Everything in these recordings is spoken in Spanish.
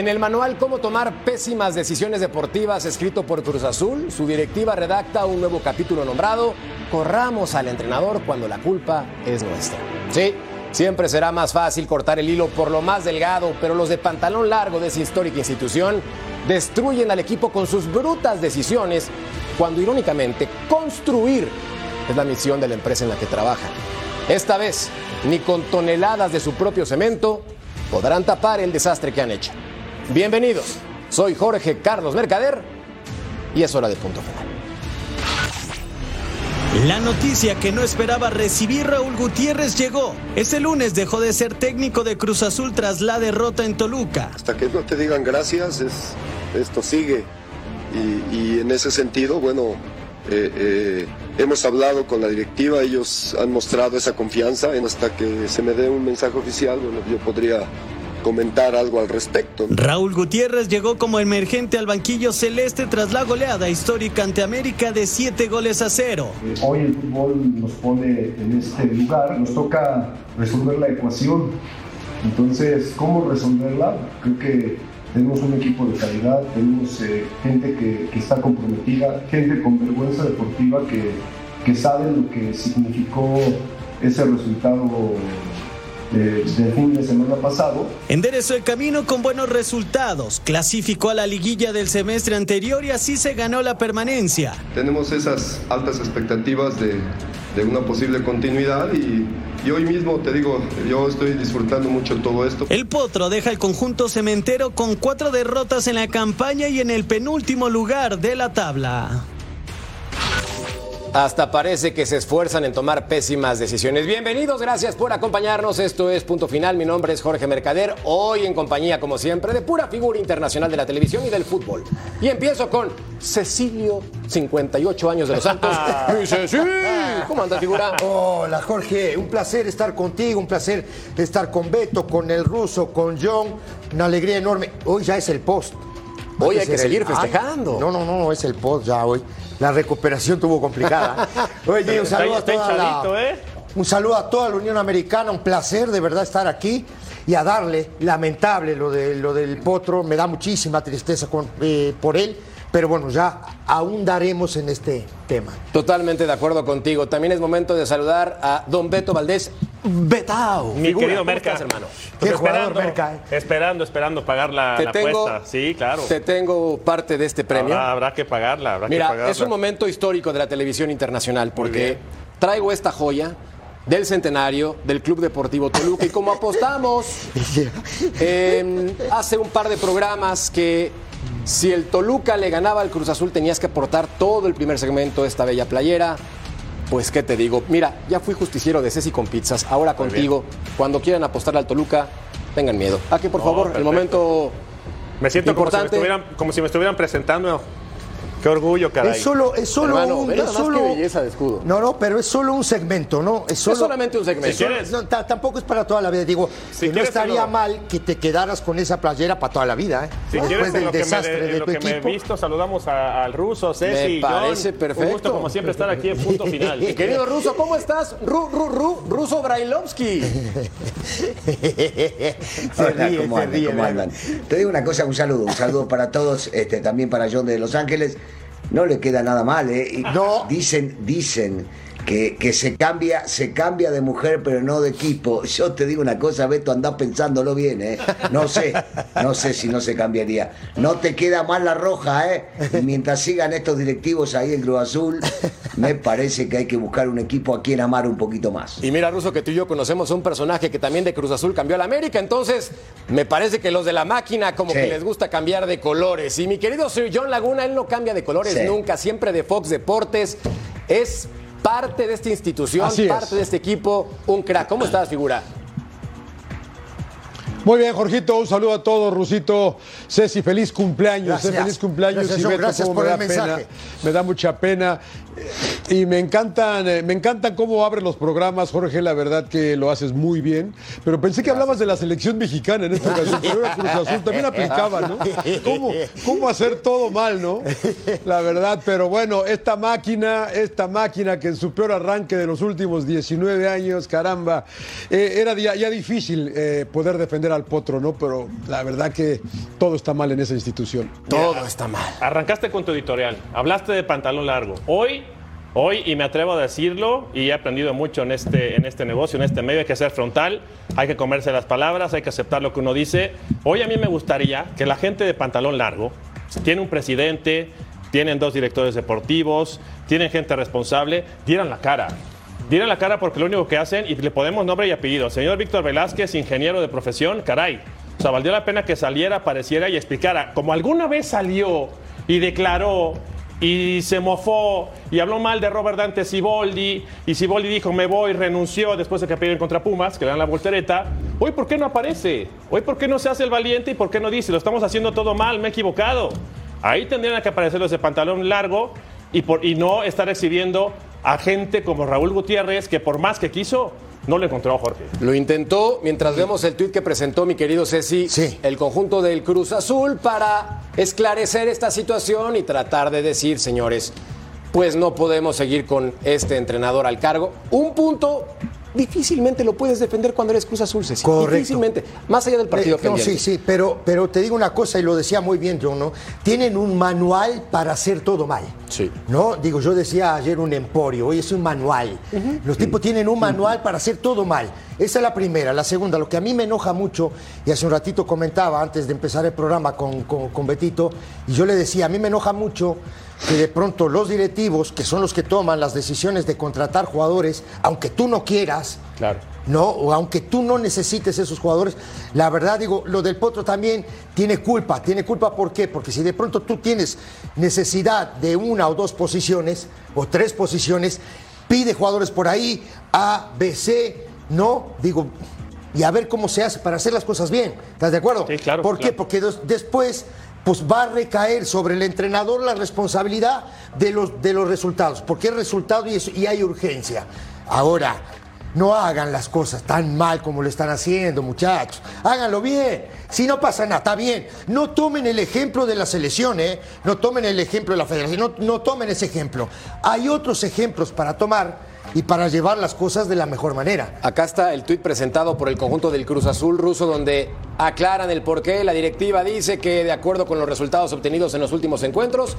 En el manual Cómo tomar pésimas decisiones deportivas, escrito por Cruz Azul, su directiva redacta un nuevo capítulo nombrado Corramos al entrenador cuando la culpa es nuestra. Sí, siempre será más fácil cortar el hilo por lo más delgado, pero los de pantalón largo de esa histórica institución destruyen al equipo con sus brutas decisiones, cuando irónicamente construir es la misión de la empresa en la que trabajan. Esta vez, ni con toneladas de su propio cemento podrán tapar el desastre que han hecho. Bienvenidos, soy Jorge Carlos Mercader y es hora de punto final. La noticia que no esperaba recibir Raúl Gutiérrez llegó. Ese lunes dejó de ser técnico de Cruz Azul tras la derrota en Toluca. Hasta que no te digan gracias, es, esto sigue. Y, y en ese sentido, bueno, eh, eh, hemos hablado con la directiva, ellos han mostrado esa confianza. En hasta que se me dé un mensaje oficial, bueno, yo podría comentar algo al respecto. Raúl Gutiérrez llegó como emergente al banquillo celeste tras la goleada histórica ante América de 7 goles a 0. Hoy el fútbol nos pone en este lugar, nos toca resolver la ecuación. Entonces, ¿cómo resolverla? Creo que tenemos un equipo de calidad, tenemos eh, gente que, que, está comprometida, gente con vergüenza deportiva que, que sabe lo que significó ese resultado de, del fin de semana pasado. Enderezó el camino con buenos resultados, clasificó a la liguilla del semestre anterior y así se ganó la permanencia. Tenemos esas altas expectativas de, de una posible continuidad y, y, hoy mismo te digo, yo estoy disfrutando mucho todo esto. El Potro deja el conjunto cementero con cuatro derrotas en la campaña y en el penúltimo lugar de la tabla. Hasta parece que se esfuerzan en tomar pésimas decisiones. Bienvenidos, gracias por acompañarnos. Esto es Punto Final. Mi nombre es Jorge Mercader. Hoy en compañía, como siempre, de pura figura internacional de la televisión y del fútbol. Y empiezo con Cecilio, 58 años de los Santos. Dice, sí. ¿Cómo anda, figura? Hola, Jorge. Un placer estar contigo, un placer estar con Beto, con el ruso, con John. Una alegría enorme. Hoy ya es el post. Hoy hay que seguir festejando. No, no, no, no, es el post ya hoy. La recuperación estuvo complicada. Oye, un saludo a toda la, ¿eh? un saludo a toda la Unión Americana, un placer de verdad estar aquí y a darle, lamentable lo, de, lo del potro, me da muchísima tristeza con, eh, por él, pero bueno, ya ahondaremos en este tema. Totalmente de acuerdo contigo. También es momento de saludar a don Beto Valdés. Betao. Mi Figura, querido ¿cómo Merca. estás, hermano? Qué Pues jugador, esperando, Merca, ¿eh? esperando, esperando pagar la, Te la tengo, apuesta. Sí, claro. Te tengo parte de este premio. Habrá, habrá que pagarla, habrá que Mira, pagarla. es un momento histórico de la televisión internacional porque traigo esta joya del centenario del Club Deportivo Toluca y como apostamos eh, hace un par de programas que si el Toluca le ganaba al Cruz Azul tenías que aportar todo el primer segmento de esta bella playera. Pues qué te digo, mira, ya fui justiciero de Ceci con pizzas, ahora Muy contigo, cuando quieran apostar al Toluca, tengan miedo. Aquí por No, favor, el momento Me siento como si me, importante. estuvieran, como si me estuvieran presentando. Qué orgullo, caray. Es solo, es solo Hermano, un. es solo- qué belleza de escudo. No, no, pero es solo un segmento, ¿no? Es, solo, Es solamente un segmento. Si quieres- No, ta- tampoco es para toda la vida. Digo, Si que no estaría lo- mal que te quedaras con esa playera para toda la vida, ¿eh? Si Después quieres, en del lo que, me, desastre de- en de lo tu que me he equipo. visto, saludamos a- al ruso, Ceci, Me parece John. perfecto. Un gusto, como siempre, estar aquí en punto final. Mi querido Ruso, ¿cómo estás? Ru, Ru, Ru, Ruso Brailovsky. se Hola, ríe, ¿cómo se andan? ríe, ¿Cómo andan? Te digo una cosa, un saludo, un saludo para todos, este, también para John de Los Ángeles. No le queda nada mal, ¿eh? Y No. Dicen, dicen que, se cambia, se cambia de mujer, pero no de equipo. Yo te digo una cosa, Beto, andás pensándolo bien, ¿eh? No sé, no sé si no se cambiaría. No te queda mal la roja, ¿eh? mientras sigan estos directivos ahí en Cruz Azul, me parece que hay que buscar un equipo a quien amar un poquito más. Y mira, Ruso, que tú y yo conocemos un personaje que también de Cruz Azul cambió a la América, entonces me parece que los de la máquina como que les gusta cambiar de colores. Y mi querido Sir John Laguna, él no cambia de colores nunca, siempre de Fox Deportes. Es parte de esta institución, parte de este equipo, un crack. ¿Cómo estás, figura? Muy bien, Jorgito, un saludo a todos, Rusito, Ceci, feliz cumpleaños, eh, feliz cumpleaños gracias, y gracias por me el mensaje. Pena, me da mucha pena y me encantan, eh, me encantan cómo abres los programas, Jorge, la verdad que lo haces muy bien, pero pensé que hablabas de la selección mexicana en esta ocasión, pero era Cruz Azul, también aplicaba, ¿no? ¿Cómo, ¿Cómo hacer todo mal, no? La verdad, pero bueno, esta máquina, esta máquina que en su peor arranque de los últimos 19 años, caramba, eh, era ya, difícil poder defender al potro, ¿no? Pero la verdad que todo está mal en esa institución. Todo está mal. Arrancaste con tu editorial, hablaste de pantalón largo. Hoy Hoy, y me atrevo a decirlo, y he aprendido mucho en este, en este negocio, en este medio, hay que ser frontal, hay que comerse las palabras, hay que aceptar lo que uno dice. Hoy a mí me gustaría que la gente de pantalón largo, tiene un presidente, tienen dos directores deportivos, tienen gente responsable, dieran la cara. Dieran la cara porque lo único que hacen, y le podemos nombre y apellido, señor Víctor Velázquez, ingeniero de profesión, caray. O sea, valió la pena que saliera, apareciera y explicara. Como alguna vez salió y declaró y se mofó y habló mal de Robert Dante Siboldi y Siboldi dijo me voy, renunció después de que pidieron contra Pumas, que le dan la voltereta. Hoy, ¿por qué no aparece? Hoy, ¿por qué no se hace el valiente y por qué no dice lo estamos haciendo todo mal, me he equivocado? Ahí tendrían que aparecer los de pantalón largo y, por, y no estar exhibiendo a gente como Raúl Gutiérrez, que por más que quiso, no le encontró a Jorge. Lo intentó mientras vemos el tuit que presentó mi querido Ceci, el conjunto del Cruz Azul, para esclarecer esta situación y tratar de decir, señores, pues no podemos seguir con este entrenador al cargo. Un punto difícilmente lo puedes defender cuando eres Cruz Azul, Ceci. Correcto. Difícilmente, más allá del partido eh, no, Sí, sí, pero, pero te digo una cosa y lo decía muy bien John, ¿no? Tienen un manual para hacer todo mal. Sí. ¿No? Digo, yo decía ayer un emporio, hoy es un manual. Los tipos tienen un manual para hacer todo mal. Esa es la primera. La segunda, lo que a mí me enoja mucho, y hace un ratito comentaba antes de empezar el programa con, con Betito, y yo le decía, a mí me enoja mucho que de pronto los directivos, que son los que toman las decisiones de contratar jugadores, aunque tú no quieras, claro. ¿no? O aunque tú no necesites esos jugadores, la verdad digo, lo del Potro también tiene culpa. ¿Tiene culpa por qué? Porque si de pronto tú tienes necesidad de una o dos posiciones, o tres posiciones, pide jugadores por ahí, A, B, C, no, digo, y a ver cómo se hace para hacer las cosas bien. ¿Estás de acuerdo? Sí, claro. ¿Por qué? Porque después pues va a recaer sobre el entrenador la responsabilidad de los, de los resultados, porque es resultado y, y hay urgencia. Ahora, no hagan las cosas tan mal como lo están haciendo, muchachos. Háganlo bien. Si no pasa nada, está bien. No tomen el ejemplo de la selección, ¿eh? No tomen el ejemplo de la federación. No, no tomen ese ejemplo. Hay otros ejemplos para tomar y para llevar las cosas de la mejor manera. Acá está el tuit presentado por el conjunto del Cruz Azul ruso donde aclaran el porqué. La directiva dice que de acuerdo con los resultados obtenidos en los últimos encuentros,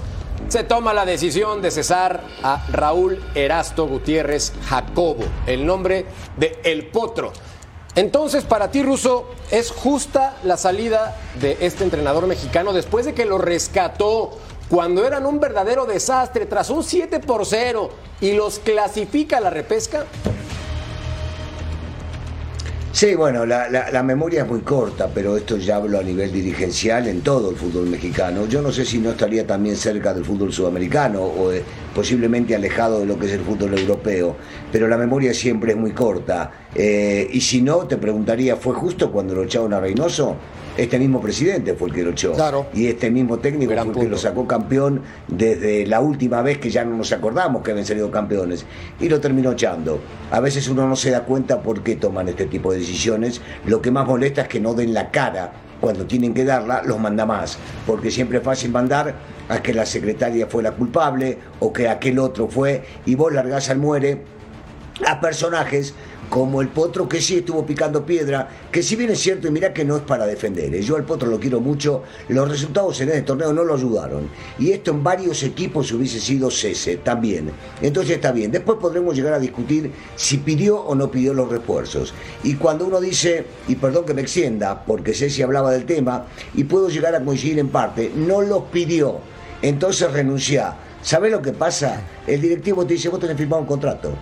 se toma la decisión de cesar a Raúl Erasto Gutiérrez Jacobo, el nombre de El Potro. Entonces, para ti, Ruso, ¿es justa la salida de este entrenador mexicano después de que lo rescató cuando eran un verdadero desastre tras un 7 por 0 y los clasifica la repesca? Sí, bueno, la, memoria es muy corta, pero esto ya hablo a nivel dirigencial en todo el fútbol mexicano. Yo no sé si no estaría también cerca del fútbol sudamericano o eh, posiblemente alejado de lo que es el fútbol europeo, pero la memoria siempre es muy corta. Eh, y si no, te preguntaría, ¿fue justo cuando lo echaron a Reynoso? Este mismo presidente fue el que lo echó. Claro. Y este mismo técnico fue el que lo sacó campeón desde la última vez que ya no nos acordamos que habían salido campeones. Y lo terminó echando. A veces uno no se da cuenta por qué toman este tipo de decisiones. Lo que más molesta es que no den la cara cuando tienen que darla, los manda más. Porque siempre es fácil mandar a que la secretaria fue la culpable o que aquel otro fue y vos largás al muere a personajes como el Potro que sí estuvo picando piedra, que si bien es cierto, y mira que no es para defender, ¿eh? yo al Potro lo quiero mucho, los resultados en este torneo no lo ayudaron. Y esto en varios equipos hubiese sido cese también. Entonces está bien, después podremos llegar a discutir si pidió o no pidió los refuerzos. Y cuando uno dice, y perdón que me extienda, porque Ceci hablaba del tema, y puedo llegar a coincidir en parte, no los pidió, entonces renuncia. ¿Sabes lo que pasa? El directivo te dice, vos tenés firmado un contrato.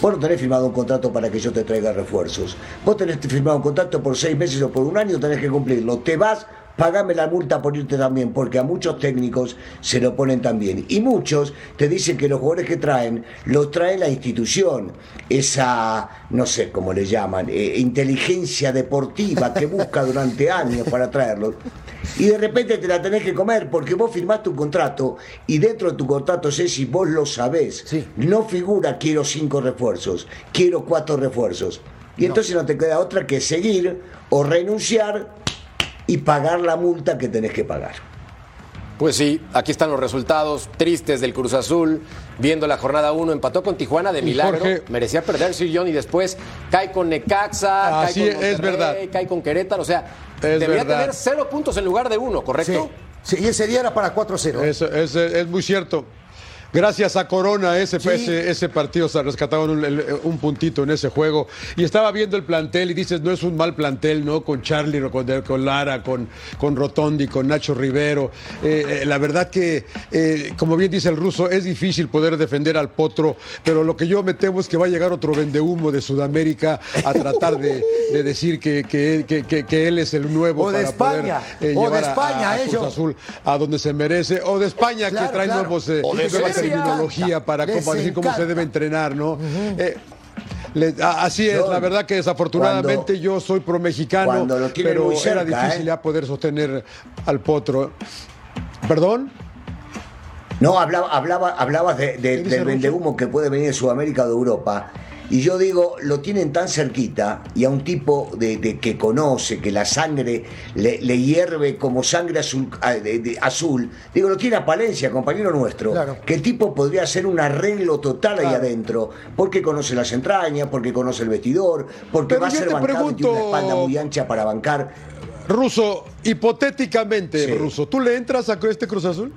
Vos no tenés firmado un contrato para que yo te traiga refuerzos. Vos tenés firmado un contrato por seis meses o por un año, tenés que cumplirlo. Te vas, pagame la multa por irte también, porque a muchos técnicos se lo ponen también. Y muchos te dicen que los jugadores que traen, los trae la institución. Esa, no sé cómo le llaman, eh, inteligencia deportiva que busca durante años para traerlos. Y de repente te la tenés que comer porque vos firmaste un contrato y dentro de tu contrato, sé si vos lo sabés, no figura quiero cinco refuerzos, quiero cuatro refuerzos. Y entonces no te queda otra que seguir o renunciar y pagar la multa que tenés que pagar. Pues sí, aquí están los resultados tristes del Cruz Azul. Viendo la jornada 1, empató con Tijuana de milagro. Merecía perder John y después cae con Necaxa, cae con Monterrey, es verdad. cae con Querétaro. O sea, debería tener cero puntos en lugar de uno, ¿correcto? Sí, y ese día era para 4-0. es muy cierto. Gracias a Corona, ese, ese, partido se rescataron un, puntito en ese juego. Y estaba viendo el plantel y dices, no es un mal plantel, ¿no? Con Charlie, con, con Lara, con, con Rotondi, con Nacho Rivero. Eh, eh, la verdad que, eh, como bien dice el ruso, es difícil poder defender al potro, pero lo que yo me temo es que va a llegar otro vendehumo de Sudamérica a tratar de, decir que, que, él es el nuevo o de para España, poder o de España, a, Cruz Azul a donde se merece, o de España que trae nuevos terminología para decir cómo se debe entrenar, ¿no? Eh, así es, la verdad que desafortunadamente yo soy pro mexicano, pero era difícil ¿eh? ya poder sostener al potro. ¿Perdón? No, hablaba, hablaba, hablabas de, del vendehumo que puede venir de Sudamérica o de Europa. Y yo digo, lo tienen tan cerquita y a un tipo de, que conoce, que la sangre le, hierve como sangre azul, ah, azul, digo, lo tiene a Palencia, compañero nuestro, que el tipo podría hacer un arreglo total ahí adentro, porque conoce las entrañas, porque conoce el vestidor, porque va a ser bancado y tiene una espalda muy ancha para bancar. Ruso, hipotéticamente, Ruso, ¿tú le entras a este Cruz Azul?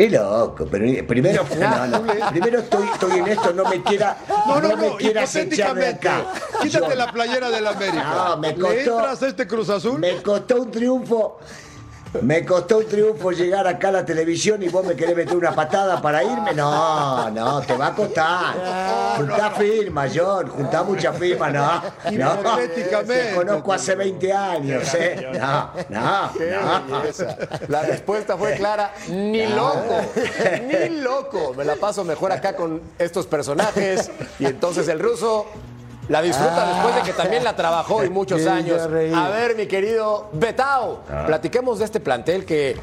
Es loco, pero primero, primero estoy, estoy, en esto, no me quiera, no, no, no, de acá. Quítate la playera del América. No, me costó, ¿Le entras a este Cruz Azul? Me costó un triunfo me costó un triunfo llegar acá a la televisión y vos me querés meter una patada para irme. No, no, te va a costar. Juntá firma, John, juntá mucha firma, no. No, te conozco hace 20 años, ¿eh? No, no, no. La respuesta fue clara, ni loco, ni loco. Me la paso mejor acá con estos personajes. Y entonces el ruso la disfruta después de que también la trabajó y muchos años. A ver, mi querido Betao, ah. platiquemos de este plantel que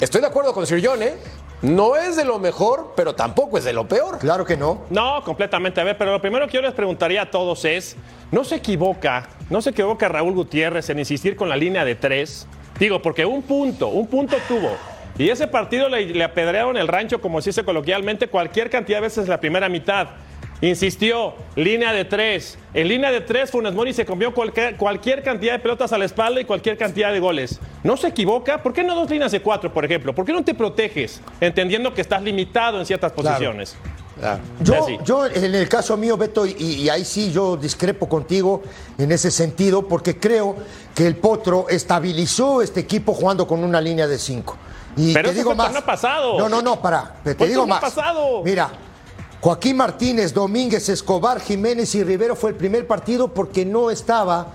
estoy de acuerdo con Sir John, ¿eh? No es de lo mejor, pero tampoco es de lo peor. Claro que no. No, completamente. A ver, pero lo primero que yo les preguntaría a todos es, ¿no se equivoca, no se equivoca Raúl Gutiérrez en insistir con la línea de tres? Digo, porque un punto, un punto tuvo. Y ese partido le, le apedrearon el rancho, como se dice coloquialmente, cualquier cantidad de veces la primera mitad. Insistió, línea de tres. En línea de tres, Funes Mori se comió cualquier, cualquier, cantidad de pelotas a la espalda y cualquier cantidad de goles. ¿No se equivoca? ¿Por qué no dos líneas de cuatro, por ejemplo? ¿Por qué no te proteges, entendiendo que estás limitado en ciertas posiciones? Yo, yo, en el caso mío, Beto, y, ahí sí yo discrepo contigo en ese sentido, porque creo que el Potro estabilizó este equipo jugando con una línea de cinco. Y Pero te digo más. pasado. No, no, no, para. Te digo más. Pasado. Mira, Joaquín Martínez, Domínguez, Escobar, Jiménez y Rivero fue el primer partido porque no estaba,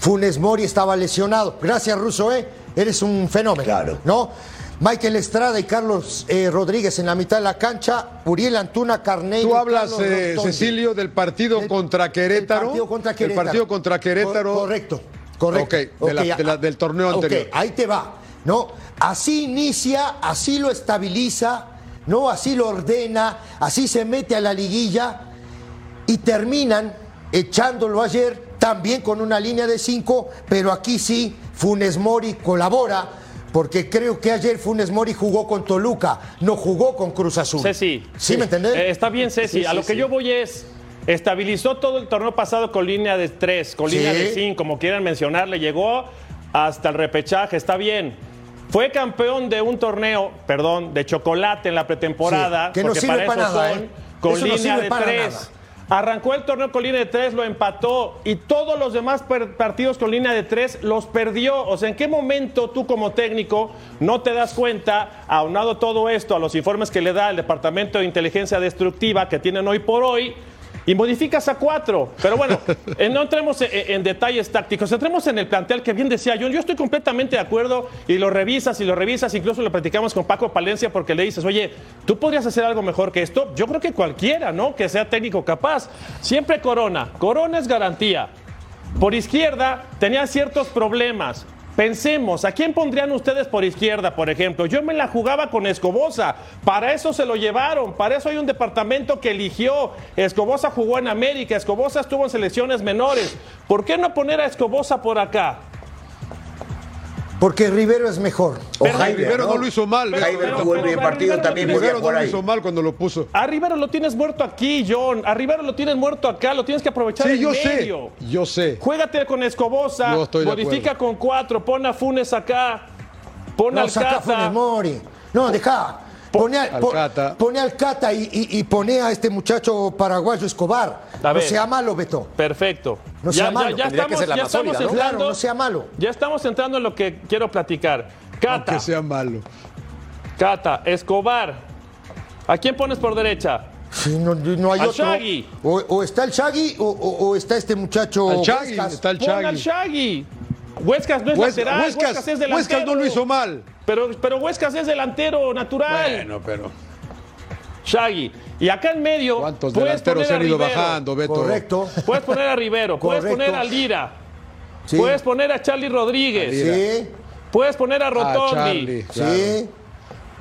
Funes Mori estaba lesionado. Gracias, Russo, ¿eh? eres un fenómeno. Claro. ¿No? Michael Estrada y Carlos eh, Rodríguez en la mitad de la cancha, Uriel Antuna, Carneiro. Tú hablas, eh, Cecilio, del partido contra Querétaro. El partido contra Querétaro. El partido contra Querétaro. correcto, correcto. Ok, del torneo anterior. ahí te va. ¿no? Así inicia, así lo estabiliza ¿no? Así lo ordena, así se mete a la liguilla y terminan echándolo ayer también con una línea de cinco, pero aquí sí Funes Mori colabora. Porque creo que ayer Funes Mori jugó con Toluca, no jugó con Cruz Azul. Ceci. ¿Sí, me entendés? Eh, está bien, Ceci. a lo que yo voy es, Estabilizó todo el torneo pasado con línea de 3, con línea de 5, como quieran mencionarle. Llegó hasta el repechaje, está bien. Fue campeón de un torneo, perdón, de chocolate en la pretemporada. que no porque sirve para para eso nada, son, ¿eh? con Eso línea de para 3. nada. Arrancó el torneo con línea de 3, lo empató y todos los demás partidos con línea de 3 los perdió. O sea, ¿en qué momento tú como técnico no te das cuenta, aunado todo esto a los informes que le da el Departamento de Inteligencia Destructiva que tienen hoy por hoy, y modificas a cuatro? Pero bueno, eh, no entremos en, en detalles tácticos, entremos en el plantel que bien decía John. Yo estoy completamente de acuerdo y lo revisas y lo revisas, incluso lo platicamos con Paco Palencia porque le dices, oye, tú podrías hacer algo mejor que esto. Yo creo que cualquiera, ¿no? Que sea técnico capaz. Siempre Corona. Corona es garantía. Por izquierda tenía ciertos problemas. Pensemos, ¿a quién pondrían ustedes por izquierda, por ejemplo? Yo me la jugaba con Escobosa. Para eso se lo llevaron. Para eso hay un departamento que eligió. Escobosa jugó en América. Escobosa estuvo en selecciones menores. ¿Por qué no poner a Escobosa por acá? Porque Rivero es mejor. O Pero Jaiber, Rivero no lo hizo mal. Pero- Jaiber pero- jugó el pero partido no también Rivero no lo hizo mal cuando lo puso. A Rivero lo tienes muerto aquí, John. A Rivero lo tienes muerto acá. Lo tienes que aprovechar Sí, en yo sé. medio. Yo sé. Juégate con Escobosa, No estoy de modifica con cuatro, pon a Funes acá, pon No, al. Mori. No, deja. Pone, a- Al pon- Cata. pone al Cata y, y- y pone a este muchacho paraguayo Escobar. A no sea malo, Beto. Perfecto. No sea malo. Que estamos, ser la ya más estamos sólida, ¿no? entrando, Claro, no sea malo. Ya estamos entrando en lo que quiero platicar. Cata, Aunque sea malo. Cata, Escobar. ¿A quién pones por derecha? Sí, no, no hay Al otro. Shaggy. O, o está el Shaggy o, o- o está este muchacho. Al Huescas. está el Pon al. Shaggy. Huescas no es lateral, Huescas, Huescas, es delantero. Huescas no lo hizo mal. Pero, pero Huescas es delantero natural. Bueno, pero Shaggy. Y acá en medio ¿cuántos puedes delanteros poner se a han ido Rivero. bajando, Beto? Correcto. Puedes poner a Rivero, puedes Correcto. poner a Lira, Sí. puedes poner a Charlie Rodríguez, Sí, puedes poner a Ah, Rotondi, Charlie, claro. sí.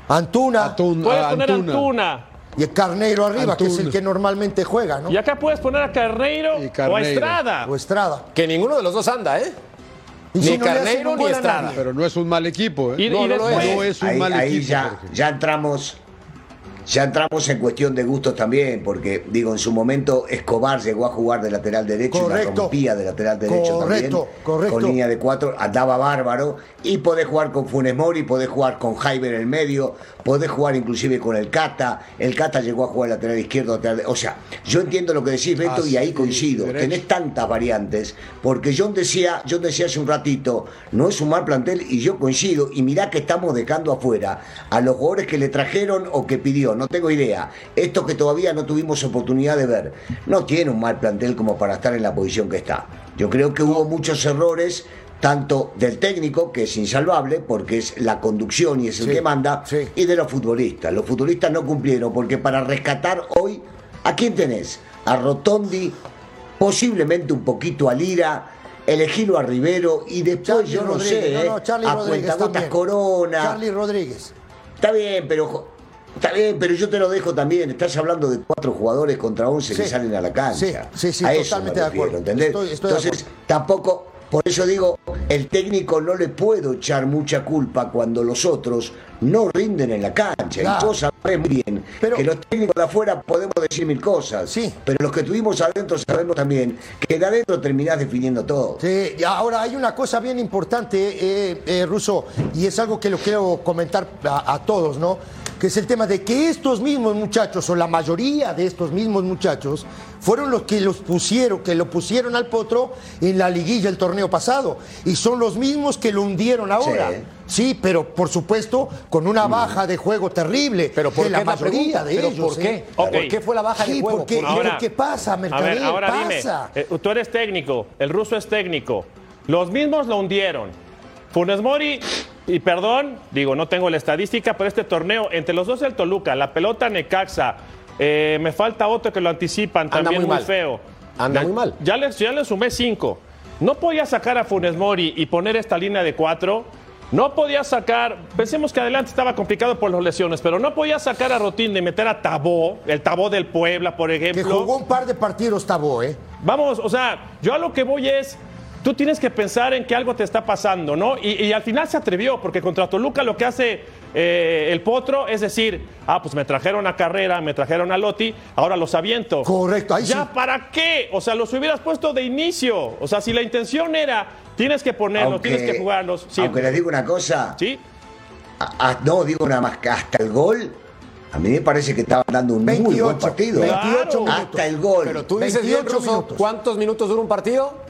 Antuna. Puedes a poner a Antuna. Antuna. Y el Carneiro arriba, que es el Antuna. que normalmente juega, ¿no? Y acá puedes poner a Carneiro, Y o a Carneiro. Estrada. O Estrada. Que ninguno de los dos anda, ¿eh? Ni si no Carneiro ni Estrada. Pero no es un mal equipo, ¿eh? Y, No, y no es. después, No es un ahí, mal ahí equipo. ya, Jorge. ya entramos ya entramos en cuestión de gustos también porque digo en su momento Escobar llegó a jugar de lateral derecho y Correcto. la rompía de lateral derecho Correcto, también correcto. con línea de cuatro andaba bárbaro y podés jugar con Funes Mori podés jugar con Jaiber en el medio podés jugar inclusive con el Cata el Cata llegó a jugar lateral izquierdo lateral de- o sea yo entiendo lo que decís Beto Ah, y ahí sí, coincido derecho. tenés tantas variantes porque John decía John decía hace un ratito no es un mal plantel y yo coincido y mirá que estamos dejando afuera a los jugadores que le trajeron o que pidió no tengo idea estos que todavía no tuvimos oportunidad de ver no tiene un mal plantel como para estar en la posición que está yo creo que hubo muchos errores tanto del técnico, que es insalvable, porque es la conducción y es el Sí, que manda, sí. y de los futbolistas. Los futbolistas no cumplieron, porque para rescatar hoy, ¿a quién tenés? A Rotondi, posiblemente un poquito a Lira, elegirlo a Rivero, y después Charlie yo no Rodríguez. sé, No, ¿eh? no, Charlie a Cuentagotas. Corona. Charlie Rodríguez. Está bien, pero está bien, pero yo te lo dejo también. Estás hablando de cuatro jugadores contra once que salen a la cancha. Sí, sí, sí, a eso totalmente me de acuerdo. ¿entendés? Estoy- estoy de Entonces, acuerdo. tampoco, por eso digo, el técnico no le puedo echar mucha culpa cuando los otros no rinden en la cancha. Claro. Y vos sabés muy bien Pero- que los técnicos de afuera podemos decir mil cosas. Sí. Pero los que tuvimos adentro sabemos también que de adentro terminás definiendo todo. Sí, ahora hay una cosa bien importante, eh, eh, Russo, y es algo que lo quiero comentar a, a todos, ¿no? Que es el tema de que estos mismos muchachos, o la mayoría de estos mismos muchachos, fueron los que los pusieron, que lo pusieron al potro en la liguilla el torneo pasado. Y son los mismos que lo hundieron ahora. Sí. Sí, pero por supuesto con una baja de juego terrible. Pero ¿por de la qué la mayoría pregunta? de ¿Pero ellos. por qué? ¿eh? ¿Por qué fue la baja Sí, de juego? porque- ¿Por qué? Pero ¿qué pasa, A ver, Mercader? ahora Pasa. dime, eh, tú eres técnico, el ruso es técnico. Los mismos lo hundieron. Funes Mori, y perdón, digo, no tengo la estadística, pero este torneo, entre los dos el Toluca, la pelota Necaxa, eh, me falta otro que lo anticipan Anda también muy muy, mal. feo. Anda Ya- muy mal. Ya le, ya le sumé cinco. No podía sacar a Funes Mori y poner esta línea de cuatro. No podía sacar, pensemos que adelante estaba complicado por las lesiones, pero no podía sacar a Rotín y meter a Tabó, el Tabó del Puebla, por Que ejemplo. jugó un par de partidos Tabó, ¿eh? Vamos, o sea, yo a lo que voy es, tú tienes que pensar en que algo te está pasando, ¿no? Y, al final se atrevió, porque contra Toluca lo que hace eh, el Potro es decir, ah, pues me trajeron a Carrera, me trajeron a Lotti, ahora los aviento. Correcto, ahí ¿Ya para qué? O sea, los hubieras puesto de inicio. O sea, si la intención era, tienes que ponerlos, tienes que jugarlos. Aunque les digo una cosa. Sí. no, digo nada más que hasta el gol a mí me parece que estaban dando un muy buen partido. 28 minutos. Hasta el gol. Pero tú dices bien, ¿cuántos minutos dura un partido?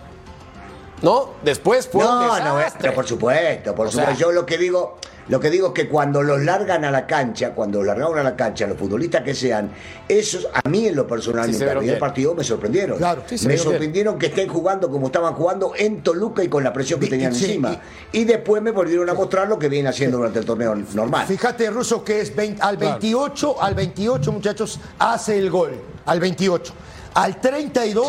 ¿No? Después fue no, No, pero por supuesto, por supuesto. Yo lo que digo, lo que digo es que cuando los largan a la cancha, cuando los largaron a la cancha, los futbolistas que sean, esos a mí en lo personal, en el primer partido me sorprendieron. Claro, me sorprendieron que estén jugando como estaban jugando en Toluca y con la presión que tenían encima. Y, después me volvieron a mostrar lo que vienen haciendo durante el torneo normal. Fíjate, Russo, que es al 28, al 28, muchachos, hace el gol. Al 28. Al 32,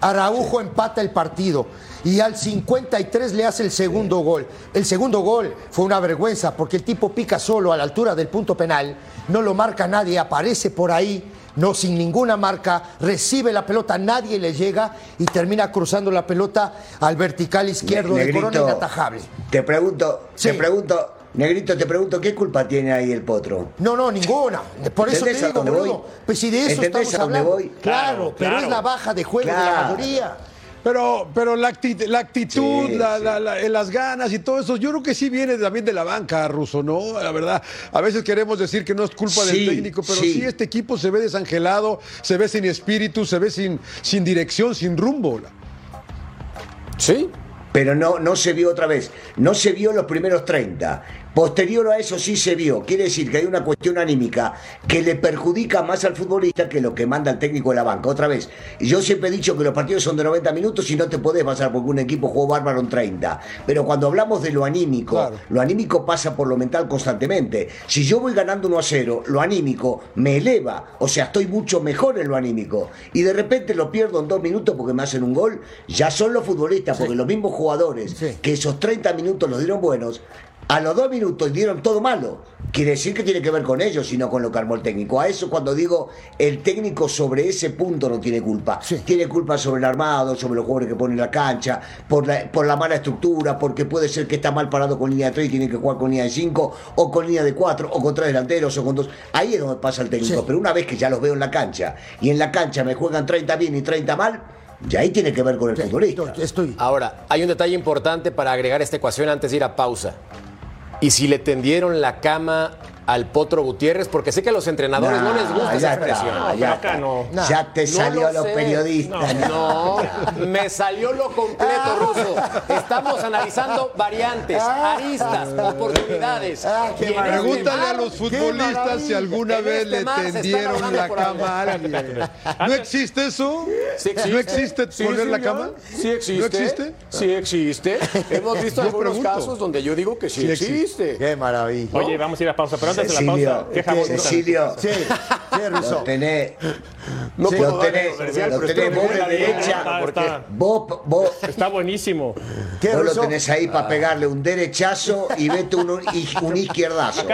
Araujo empata el partido y al 53 le hace el segundo gol. El segundo gol fue una vergüenza porque el tipo pica solo a la altura del punto penal, no lo marca nadie, aparece por ahí, no sin ninguna marca, recibe la pelota, nadie le llega y termina cruzando la pelota al vertical izquierdo de Corona inatajable. Te pregunto, te pregunto, Negrito, te pregunto, ¿qué culpa tiene ahí el potro? No, no, ninguna. Por eso te digo, voy? Pues si de eso estamos hablando. Voy? Claro, pero es la baja de juego de la mayoría. Pero, pero la, actitud, las ganas y todo eso, yo creo que sí viene también de la banca, Ruso, ¿no? La verdad, a veces queremos decir que no es culpa del técnico, pero sí. este equipo se ve desangelado, se ve sin espíritu, se ve sin, sin dirección, sin rumbo. Sí. Pero no, no se vio otra vez, no se vio los primeros 30. Posterior a eso sí se vio. Quiere decir que hay una cuestión anímica que le perjudica más al futbolista que lo que manda el técnico de la banca. Otra vez, yo siempre he dicho que los partidos son de 90 minutos y no te podés pasar porque un equipo jugó bárbaro en 30. Pero cuando hablamos de lo anímico, lo anímico pasa por lo mental constantemente. Si yo voy ganando 1 a 0, lo anímico me eleva. O sea, estoy mucho mejor en lo anímico. Y de repente lo pierdo en dos minutos porque me hacen un gol. Ya son los futbolistas, porque los mismos jugadores que esos 30 minutos los dieron buenos, a los dos minutos dieron todo malo. Quiere decir que tiene que ver con ellos y no con lo que armó el técnico. A eso cuando digo el técnico sobre ese punto no tiene culpa. Tiene culpa sobre el armado, sobre los jugadores que pone en la cancha, por la, por la mala estructura, porque puede ser que está mal parado con línea de 3 y tiene que jugar con línea de 5, o con línea de 4, o con tres delanteros, o con dos. Ahí es donde pasa el técnico. Pero una vez que ya los veo en la cancha, y en la cancha me juegan 30 bien y 30 mal, ya ahí tiene que ver con el futbolista. Ahora, hay un detalle importante para agregar esta ecuación antes de ir a pausa. Y si le tendieron la cama al Potro Gutiérrez, porque sé que a los entrenadores no les gusta esa expresión. ya, te salió los periodistas. No, me salió lo completo, Ruso. Estamos analizando variantes, aristas, oportunidades. Pregúntale a los futbolistas si alguna vez le tendieron la cama a alguien. ¿No existe eso? ¿No existe poner la cama? Sí existe. ¿No existe? Sí existe. Hemos visto algunos casos donde yo digo que sí, existe. Qué maravilla. Oye, vamos a ir a pausa, pero la pausa, ¿qué jamón Cecilio, sí, lo tenés, no lo tenés, lo tenés vos de derecha, vos, vos, está buenísimo. Vos lo tenés ahí para pegarle un derechazo y vete un, un izquierdazo.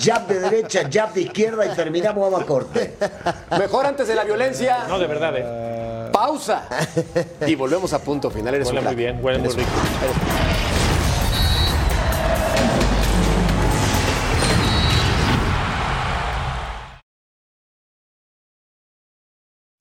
Jab de derecha, jab de izquierda y terminamos vamos a corte. Mejor antes de la violencia. No, de verdad. Eh. Pausa. Y volvemos a punto final. Eres huele muy bien, huele muy rico.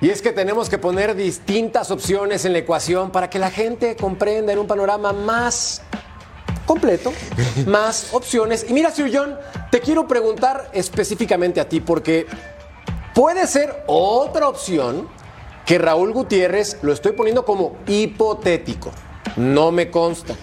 Y es que tenemos que poner distintas opciones en la ecuación para que la gente comprenda en un panorama más completo, más opciones. Y mira, Sir John, te quiero preguntar específicamente a ti porque puede ser otra opción que Raúl Gutiérrez, lo estoy poniendo como hipotético, no me consta,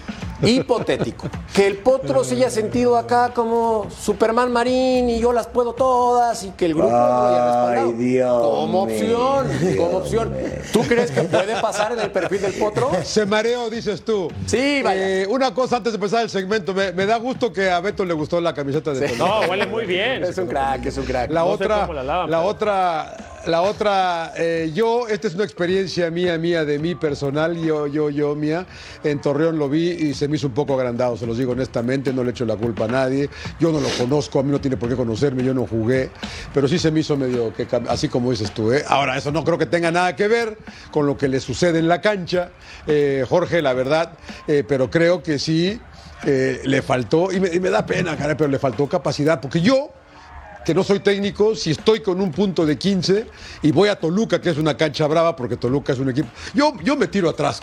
hipotético, que el potro se haya sentido acá como Superman Marín y yo las puedo todas y que el grupo no lo haya respaldado. Dios como opción, como opción. ¿Tú crees que puede pasar en el perfil del potro? Se mareó, dices tú. Sí, vaya. Eh, una cosa antes de empezar el segmento, me, me da gusto que a Beto le gustó la camiseta de Sí. No, huele muy bien. Es un crack, es un crack. La No sé otra, cómo la lavan, la pero- otra, la otra, eh, yo, esta es una experiencia mía, mía, de mí personal, yo, yo, yo, mía. En Torreón lo vi y se me hizo un poco agrandado, se los digo honestamente, no le echo la culpa a nadie. Yo no lo conozco, a mí no tiene por qué conocerme, yo no jugué, pero sí se me hizo medio que, así como dices tú. ¿eh? Ahora, eso no creo que tenga nada que ver con lo que le sucede en la cancha, eh, Jorge, la verdad, eh, pero creo que sí. le faltó, y me, da pena, pero le faltó capacidad, porque yo, que no soy técnico, si estoy con un punto de 15 y voy a Toluca, que es una cancha brava, porque Toluca es un equipo, yo, yo me tiro atrás.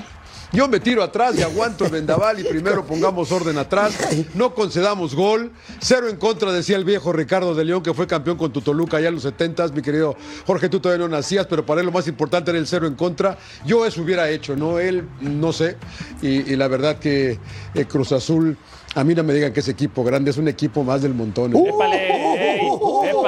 Yo me tiro atrás y aguanto el vendaval y primero pongamos orden atrás, no concedamos gol, cero en contra, decía el viejo Ricardo de León, que fue campeón con tu Toluca ya en los 70 mi querido Jorge, tú todavía no nacías, pero para él lo más importante era el cero en contra. Yo eso hubiera hecho, ¿no? Él, no sé, y, la verdad que eh, Cruz Azul, a mí no me digan que es equipo grande, es un equipo más del montón.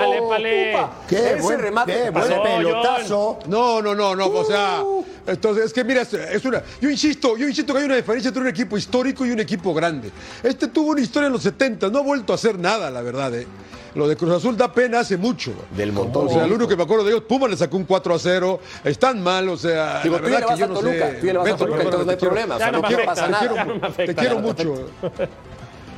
¡Épale! ¡Épale, épale! Qué Ese buen, remate qué que buen pasó, pelotazo. No, no, no, no, o sea, entonces es que mira, es- una, yo insisto, yo insisto que hay una diferencia entre un equipo histórico y un equipo grande. Este tuvo una historia en los 70, no ha vuelto a hacer nada, la verdad, ¿eh? Lo de Cruz Azul da pena hace mucho. Del montón. O sea, lo único que me acuerdo de ellos, Puma le sacó un 4 a 0, están mal, o sea, Digo, la tú ya verdad le que vas yo a no Toluca, sé. tú ya le vas a Beto, Toluca, perdóname, entonces no hay problema, o sea, no quiero nada. Te quiero mucho.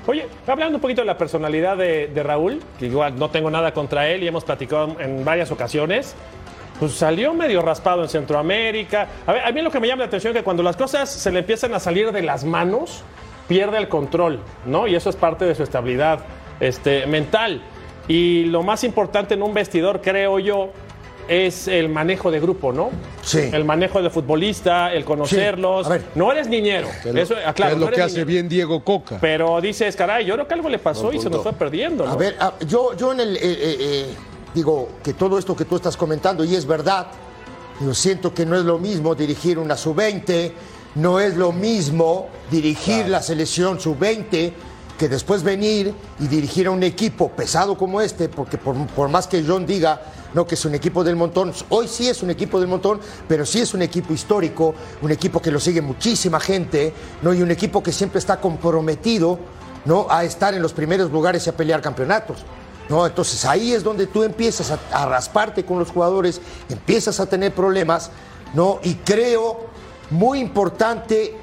Oye, hablando un poquito de la personalidad de, de Raúl, que igual no tengo nada contra él y hemos platicado en varias ocasiones, pues salió medio raspado en Centroamérica. A, ver, a mí lo que me llama la atención es que cuando las cosas se le empiezan a salir de las manos, pierde el control, ¿no? Y eso es parte de su estabilidad este, mental. Y lo más importante en un vestidor, creo yo, es el manejo de grupo, ¿no? Sí. El manejo de futbolista, el conocerlos. A ver. No eres niñero. Que es lo- Eso, que aclaro, es lo no que hace niñero. bien Diego Coca. Pero dices, caray, yo creo que algo le pasó y se nos fue perdiendo, ¿no? A ver, ah, yo, yo en el. eh, eh, eh, digo que todo esto que tú estás comentando, y es verdad, yo siento que no es lo mismo dirigir una sub-20, no es lo mismo dirigir la selección sub-20 que después venir y dirigir a un equipo pesado como este, porque por, por más que John diga no que es un equipo del montón, hoy sí es un equipo del montón, pero sí es un equipo histórico, un equipo que lo sigue muchísima gente, ¿no? y un equipo que siempre está comprometido ¿no? a estar en los primeros lugares y a pelear campeonatos. ¿no? Entonces ahí es donde tú empiezas a, a rasparte con los jugadores, empiezas a tener problemas, ¿no? Y creo muy importante,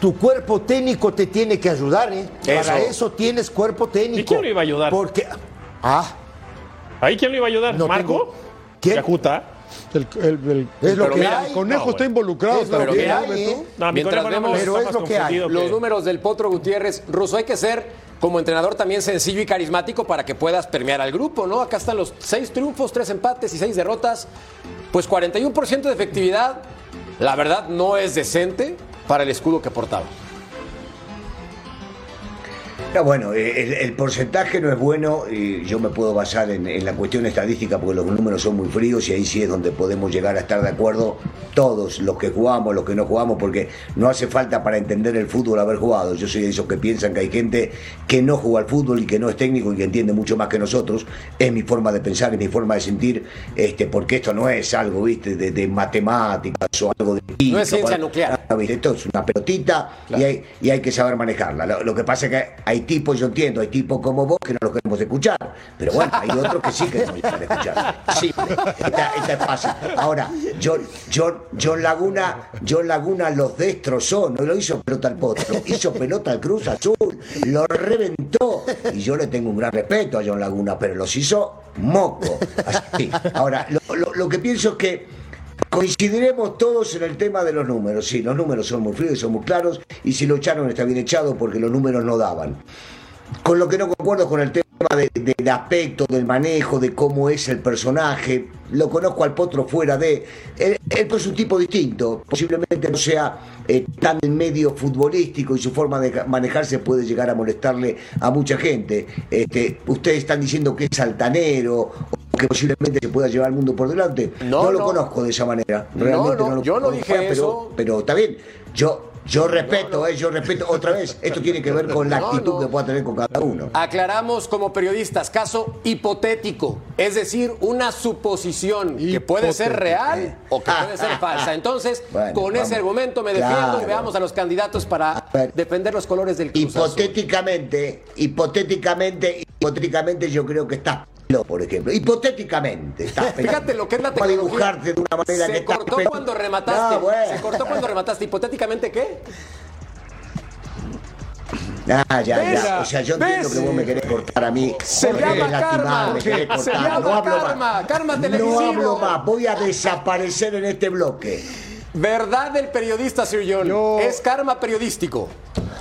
tu cuerpo técnico te tiene que ayudar, ¿eh? Para Eso. eso tienes cuerpo técnico. ¿Y quién lo iba a ayudar? Porque. Ah, ¿Ahí quién lo iba a ayudar? No ¿Marco? tengo- ¿Quién? ¿Yacuta? El, el- el- Es lo el- que el hay. conejo No, está involucrado Es también. que ¿no, hay? ¿eh? Mientras vemos- Pero es lo que hay. Los números del Potro Gutiérrez, Russo, hay que ser como entrenador también sencillo y carismático para que puedas permear al grupo, ¿no? Acá están los seis triunfos, tres empates y seis derrotas. Pues 41% de efectividad, la verdad no es decente para el escudo que portaba. No, bueno, eh, el, el porcentaje no es bueno y yo me puedo basar en, en la cuestión estadística porque los números son muy fríos y ahí sí es donde podemos llegar a estar de acuerdo todos, los que jugamos, los que no jugamos, porque no hace falta para entender el fútbol haber jugado. Yo soy de esos que piensan que hay gente que no juega al fútbol y que no es técnico y que entiende mucho más que nosotros. Es mi forma de pensar, es mi forma de sentir, este, porque esto no es algo, viste, de, de matemáticas o algo de... No es ciencia nuclear. Esto es una pelotita y, hay, y hay que saber manejarla. Lo, lo que pasa es que hay tipos, yo entiendo, hay tipos como vos que no los queremos escuchar. Pero bueno, hay otros que sí queremos escuchar. Sí, esta, esta es fácil. Ahora, John, John, John Laguna, John Laguna los destrozó, no lo hizo pelota al potro, hizo pelota al Cruz Azul, lo reventó. Y yo le tengo un gran respeto a John Laguna, pero los hizo moco. Así. Ahora, lo, lo- lo que pienso es que Coincidiremos todos en el tema de los números. Sí, los números son muy fríos, son muy claros. Y si lo echaron está bien echado porque los números no daban. Con lo que no concuerdo con el tema de- del aspecto, del manejo, de cómo es el personaje. Lo conozco al potro fuera de. Él, él es un tipo distinto. Posiblemente no sea eh, tan en medio futbolístico y su forma de manejarse puede llegar a molestarle a mucha gente. Este, ustedes están diciendo que es altanero o que posiblemente se pueda llevar al mundo por delante. No, No, lo no. conozco de esa manera. Realmente no, no, lo yo no dije pero, eso. Pero está bien. Yo Yo respeto, eh, yo respeto. Otra vez, esto tiene que ver con la actitud que pueda tener con cada uno. Aclaramos como periodistas, caso hipotético, es decir, una suposición que puede ser real o que puede ser falsa. Entonces, Bueno, con ese argumento me defiendo Claro. y veamos a los candidatos para ver. defender los colores del Cruz Azul. Hipotéticamente, hipotéticamente, hipotéticamente yo creo que pelo, por ejemplo. Hipotéticamente. Fíjate lo que es la Para tecnología. dibujarte de una manera Se cortó cuando remataste. No, bueno. Se cortó cuando remataste. ¿Hipotéticamente qué? Ah, ya, ¿Ves? ya. O sea, yo entiendo que vos me querés cortar a mí. Se llama querés lastimar, karma. me querés Se cortar. llama no hablo karma, más. karma No hablo más. Voy a desaparecer en este bloque. Verdad del periodista, Sir John. Yo- Es karma periodístico.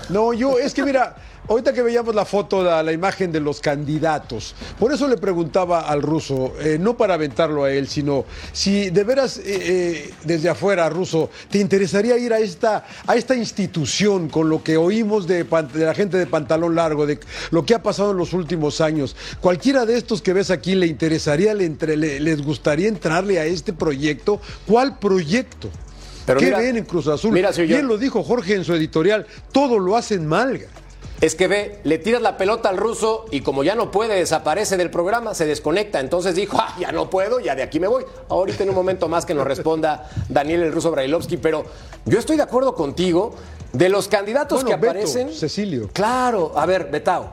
No, yo, es que mira, ahorita que veíamos la foto, la, la imagen de los candidatos, por eso le preguntaba al ruso, eh, no para aventarlo a él, sino si de veras eh, eh, desde afuera, ruso, te interesaría ir a esta, a esta institución con lo que oímos de, la gente de pantalón largo, de lo que ha pasado en los últimos años. Cualquiera de estos que ves aquí le interesaría, le entre- le- les gustaría entrarle a este proyecto. ¿Cuál proyecto? Pero ¿Qué mira- ven en Cruz Azul? mira, señor. Bien lo dijo Jorge en su editorial, todo lo hacen mal. Es que ve, le tiras la pelota al ruso y como ya no puede, desaparece del programa, se desconecta. Entonces dijo, ah, ya no puedo, ya de aquí me voy. Ahorita en un momento más que nos responda Daniel el ruso Brailovsky, pero yo estoy de acuerdo contigo de los candidatos Bueno, que Beto, aparecen. Cecilio. Claro, a ver, Betao.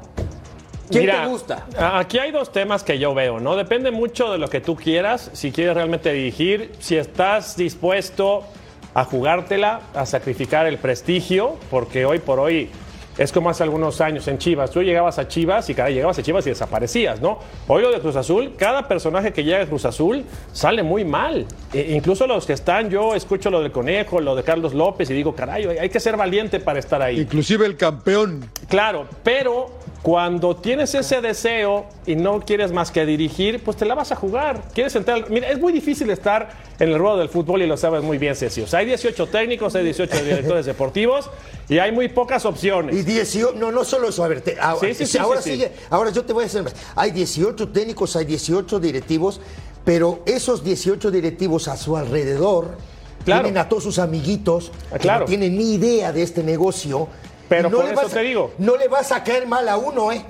¿Quién Mira, te gusta? Aquí hay dos temas que yo veo, ¿no? Depende mucho de lo que tú quieras, si quieres realmente dirigir, si estás dispuesto a jugártela, a sacrificar el prestigio, porque hoy por hoy es como hace algunos años en Chivas. Tú llegabas a Chivas y cada llegabas a Chivas y desaparecías, ¿no? Hoy lo de Cruz Azul, cada personaje que llega a Cruz Azul sale muy mal. E- incluso los que están, yo escucho lo del Conejo, lo de Carlos López y digo, caray, hay que ser valiente para estar ahí. Inclusive el campeón. Claro, pero cuando tienes ese deseo y no quieres más que dirigir, pues te la vas a jugar. Quieres entrar. Mira, es muy difícil estar en el ruedo del fútbol y lo sabes muy bien, Ceci. O sea, hay 18 técnicos, hay 18 directores deportivos y hay muy pocas opciones. Y 18, no, no solo eso, a ver, te- ahora, Sí, sí, sí, ahora sigue, ahora yo te voy a decir, más. hay 18 técnicos, hay 18 directivos, pero esos 18 directivos a su alrededor Claro. tienen a todos sus amiguitos Ah, que claro. no tienen ni idea de este negocio. Pero no por le eso vas te digo. No le vas a caer mal a uno, ¿eh?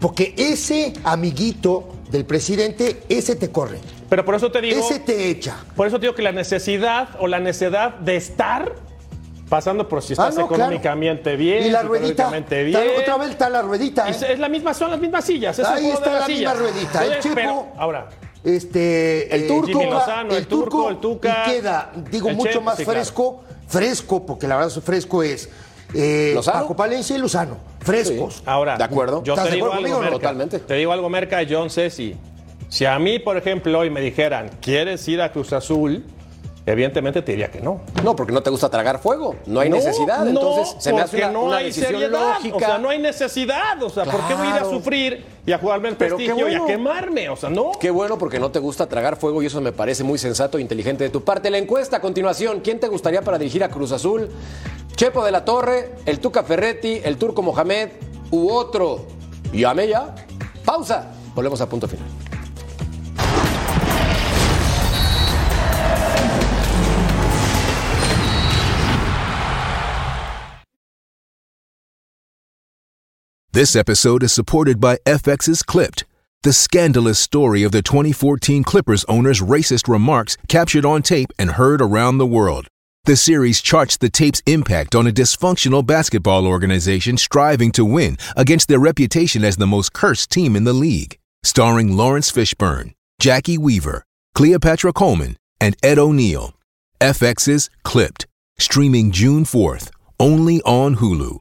Porque ese amiguito del presidente, ese te corre, Pero por eso te digo. ese te echa. Por eso te digo que la necesidad o la necesidad de estar pasando por si Ah, estás claro. económicamente bien, Y la ruedita, bien. otra vez está la ruedita, ¿eh? es la misma, son las mismas sillas. es el Ahí está la misma ruedita. El Entonces, pero, ahora, este, El Turco, Jimmy Lozano, el Turco, el Tuca, y queda, digo, el mucho más sí, claro. fresco, fresco, porque la verdad su fresco es eh. Paco Palencia y Luzano, frescos. Ahora, ¿De acuerdo? Yo ¿Estás te de digo acuerdo algo, conmigo? Merca. Totalmente. Te digo algo, Merca, John Ceci. Si a mí, por ejemplo, hoy me dijeran, ¿quieres ir a Cruz Azul? Evidentemente te diría que no. No, porque no te gusta tragar fuego. No hay No, necesidad. no, Entonces, se me hace una, no una hay decisión seriedad. lógica. O sea, no hay necesidad. O sea, ¿por qué voy a ir a sufrir y a jugarme el Pero qué prestigio y a quemarme? O sea, no. Qué bueno porque no te gusta tragar fuego y eso me parece muy sensato e inteligente de tu parte. La encuesta a continuación, ¿quién te gustaría para dirigir a Cruz Azul? Chepo de la Torre, el Tuca Ferretti, el Turco Mohamed u otro. Llame ya. Pausa. Volvemos a punto final. This episode is supported by FX's Clipped, the scandalous story of the 2014 Clippers owner's racist remarks captured on tape and heard around the world. The series charts the tape's impact on a dysfunctional basketball organization striving to win against their reputation as the most cursed team in the league. Starring Lawrence Fishburne, Jackie Weaver, Cleopatra Coleman, and Ed O'Neill. FX's Clipped, streaming June 4th, only on Hulu.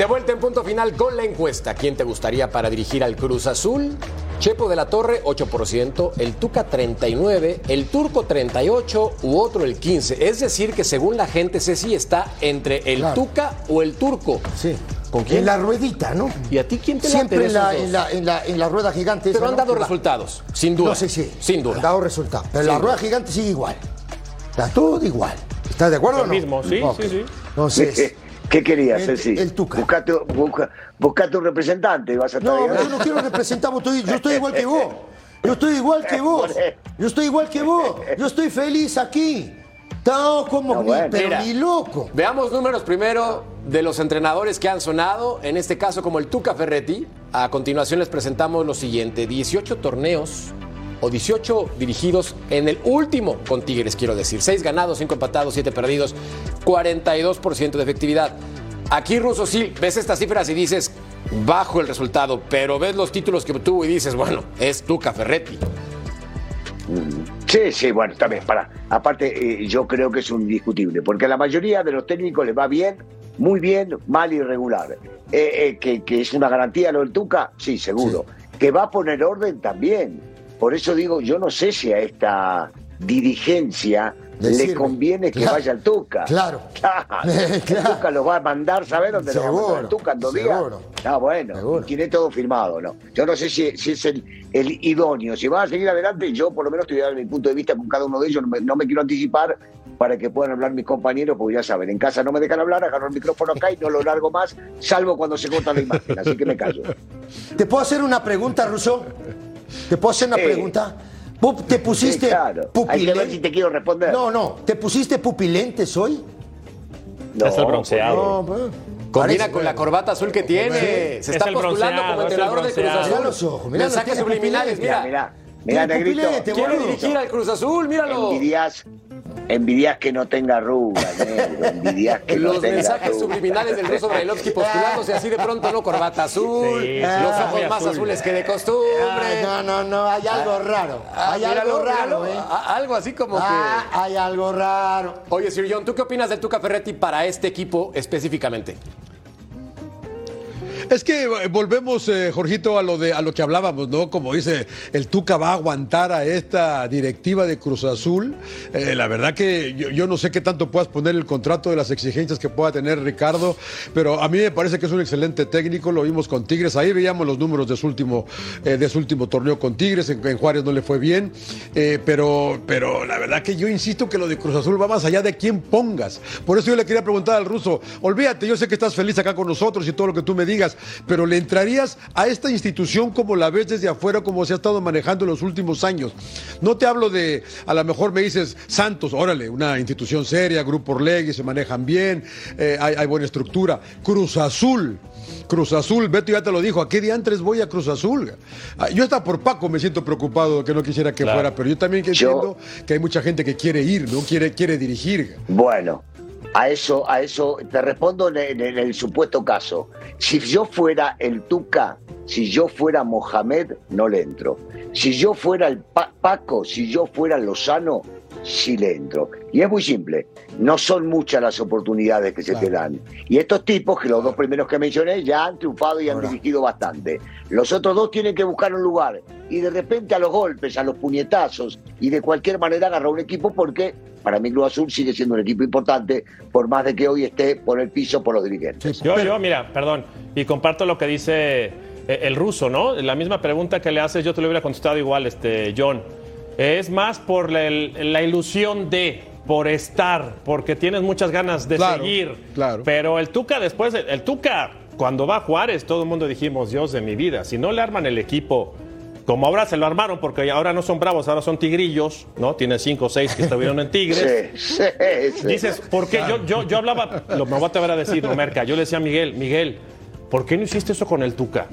De vuelta en punto final con la encuesta. ¿Quién te gustaría para dirigir al Cruz Azul? Chepo de la Torre, 8%, el Tuca 39%, el Turco 38% u otro el 15%. Es decir, que según la gente, Ceci está entre el Claro. Tuca o el Turco. Sí. ¿Con quién? En la ruedita, ¿no? ¿Y a ti quién te Siempre en la, en, la, en, la, en la rueda gigante. Pero esa, han dado resultados, sin duda. No sé si. Sin duda. Han dado resultados. Pero Sin la rueda duda. gigante sigue igual. Está todo igual. ¿Estás de acuerdo Lo o no? mismo, sí, Ok. sí, sí. Entonces. ¿Qué querías, El- Ceci? el Tuca. Buscate, busca, buscate un representante y vas a No, yo no quiero representar, vos yo estoy igual que vos. Yo estoy igual que vos. Yo estoy igual que vos. Yo estoy feliz aquí. No, como No, ni, bueno. pero Mira. ni loco. Veamos números primero de los entrenadores que han sonado, en este caso como el Tuca Ferretti. A continuación les presentamos lo siguiente, 18 torneos o 18 dirigidos en el último con Tigres, quiero decir. 6 ganados, 5 empatados, 7 perdidos, 42% de efectividad. Aquí, Russo, sí, ves estas cifras y dices, bajo el resultado, pero ves los títulos que tuvo y dices, bueno, es Tuca Ferretti. Sí, sí, bueno, bien, para. Aparte, eh, yo creo que es un indiscutible, porque a la mayoría de los técnicos les va bien, muy bien, mal y regular. Eh, eh, que, que es una garantía lo del Tuca, sí, seguro. Que va a poner orden también. Por eso digo, yo no sé si a esta dirigencia Le conviene que Claro. vaya el Tuca. Claro. Claro. El Tuca lo va a mandar, ¿sabes dónde lo va a mandar el Tuca en dos días? seguro. Ah, bueno, tiene todo firmado, ¿no? Yo no sé si, si es el, el idóneo. Si van a seguir adelante, yo por lo menos estoy dando mi punto de vista con cada uno de ellos. No me, no me quiero anticipar para que puedan hablar mis compañeros, porque ya saben, en casa no me dejan hablar, agarro el micrófono acá y no lo largo más, salvo cuando se corta la imagen. Así que me callo. ¿Te puedo hacer una pregunta, Russo? ¿Te puedo hacer una Sí. pregunta? ¿Pu- ¿Te pusiste Sí, claro. Hay que ver si te quiero responder. No, no. ¿Te pusiste pupilentes hoy? No, es el bronceado. No, pues. Combina Parece- con la corbata azul que tiene. Se Es está el postulando como es entrenador de Cruz. Azul. Mira los ojos, mira, Mensajes subliminales, pupilente. mira. Mira, mira, Tiene Negrito. Quiere dirigir al Cruz Azul, míralo. Envidias, envidias que no tenga arrugas, negro. Envidias que no Los tenga mensajes arrugas. subliminales del ruso Brailovsky postulándose así de pronto, ¿no? Corbata azul, Sí, sí, los ojos más azul. azules que de costumbre. No, no, no. Hay algo raro. Ah, Hay míralo, algo raro. ¿eh? Ah, Algo así como Ah, que. hay algo raro. Oye, Sir John, ¿tú qué opinas del Tuca Ferretti para este equipo específicamente? Es que eh, volvemos, eh, Jorgito, a lo de a lo que hablábamos, ¿no? Como dice, el Tuca va a aguantar a esta directiva de Cruz Azul. Eh, la verdad que yo, no sé qué tanto puedas poner el contrato de las exigencias que pueda tener Ricardo, pero a mí me parece que es un excelente técnico. Lo vimos con Tigres, ahí veíamos los números de su último, eh, de su último torneo con Tigres. En, en Juárez no le fue bien, pero, pero la verdad que yo insisto que lo de Cruz Azul va más allá de quién pongas. Por eso yo le quería preguntar al ruso, olvídate, yo sé que estás feliz acá con nosotros y todo lo que tú me digas, pero ¿le entrarías a esta institución como la ves desde afuera, como se ha estado manejando en los últimos años? No te hablo de, a lo mejor me dices, Santos, órale, una institución seria, Grupo Orlegui, se manejan bien, eh, hay, hay buena estructura. Cruz Azul. Cruz Azul, Beto ya te lo dijo, ¿a qué diantres voy a Cruz Azul? Ah, Yo hasta por Paco me siento preocupado que no quisiera que Claro. fuera, pero yo también Yo- entiendo que hay mucha gente que quiere ir, ¿no? Quiere, quiere dirigir. Bueno, a eso, a eso te respondo en el, supuesto caso. Si yo fuera el Tuca, si yo fuera Mohamed, no le entro. Si yo fuera el Pa- Paco, si yo fuera Lozano, entro. Y es muy simple. No son muchas las oportunidades que se te dan. Y estos tipos, que los dos primeros que mencioné, ya han triunfado y han dirigido bastante. Los otros dos tienen que buscar un lugar. Y de repente a los golpes, a los puñetazos, y de cualquier manera agarrar un equipo porque para mí Cruz Azul sigue siendo un equipo importante, por más de que hoy esté por el piso por los dirigentes. Yo, yo, mira, perdón, y comparto lo que dice eh, el ruso, ¿no? La misma pregunta que le haces, yo te lo hubiera contestado igual, este, John. Es más por la, la ilusión de, por estar, porque tienes muchas ganas de Claro, seguir. claro. Pero el Tuca después, el Tuca, cuando va a Juárez, todo el mundo dijimos, Dios de mi vida, si no le arman el equipo. Como ahora se lo armaron, porque ahora no son bravos, ahora son tigrillos, ¿no? Tiene cinco o seis que estuvieron en Tigres. Sí, sí, sí. Dices, ¿por qué? Yo, yo, yo hablaba, lo me voy a atrever a decir, no, Merca, yo le decía a Miguel, Miguel, ¿por qué no hiciste eso con el Tuca?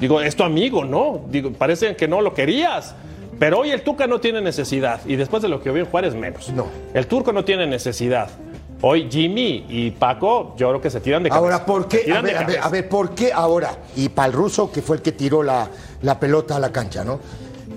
Digo, es tu amigo, ¿no? Digo, parece que no lo querías. Pero hoy el Tuca no tiene necesidad. Y después de lo que vi en Juárez, menos. No. El turco no tiene necesidad. Hoy Jimmy y Paco, yo creo que se tiran de cabeza. Ahora, ¿por qué? A ver, a ver, cabeza. a ver, ¿por qué ahora? Y para el ruso, que fue el que tiró la, la pelota a la cancha, ¿no?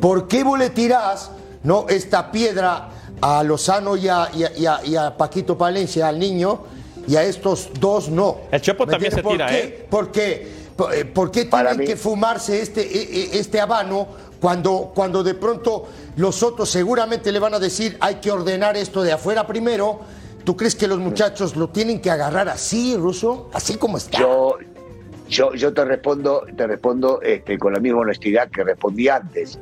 ¿Por qué vos le tirás, ¿no? Esta piedra a Lozano y a, y a- y a- y a Paquito Palencia, al niño, y a estos dos no. El Chepo ¿Me también se tira, ¿Por qué? ¿eh? ¿Por qué? ¿Por, eh, por qué tienen que fumarse este, e- e- este habano cuando, cuando de pronto los otros seguramente le van a decir hay que ordenar esto de afuera primero? ¿Tú crees que los muchachos lo tienen que agarrar así, Ruso? Así como está. Yo, yo, yo te respondo, te respondo este, con la misma honestidad que respondí antes.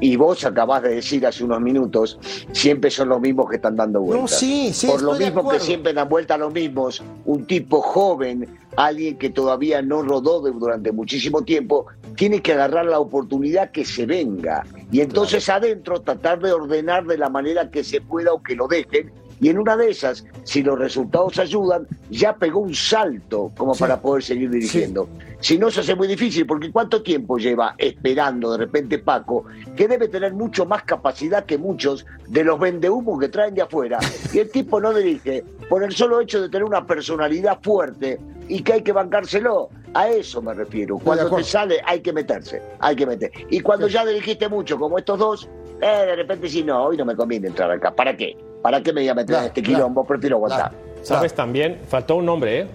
Y vos acabás de decir hace unos minutos, siempre son los mismos que están dando vueltas. No, sí, sí, Por lo mismo que siempre dan vuelta a los mismos, un tipo joven, alguien que todavía no rodó de- durante muchísimo tiempo, tiene que agarrar la oportunidad que se venga. Y entonces adentro tratar de ordenar de la manera que se pueda o que lo dejen. Y en una de esas, si los resultados ayudan, ya pegó un salto como Sí. para poder seguir dirigiendo. Si no, se hace muy difícil, porque ¿cuánto tiempo lleva esperando de repente Paco, que debe tener mucho más capacidad que muchos de los vendehumos que traen de afuera? Y el tipo no dirige por el solo hecho de tener una personalidad fuerte y que hay que bancárselo. A eso me refiero. Cuando te sale, hay que meterse. Hay que meter. Y cuando ya dirigiste mucho, como estos dos, eh, de repente sí, no, hoy no me conviene entrar acá. ¿Para qué? ¿Para qué me voy a meter Claro, en este claro, quilombo? Prefiero aguantar. ¿Sabes también? Faltó un hombre, ¿eh?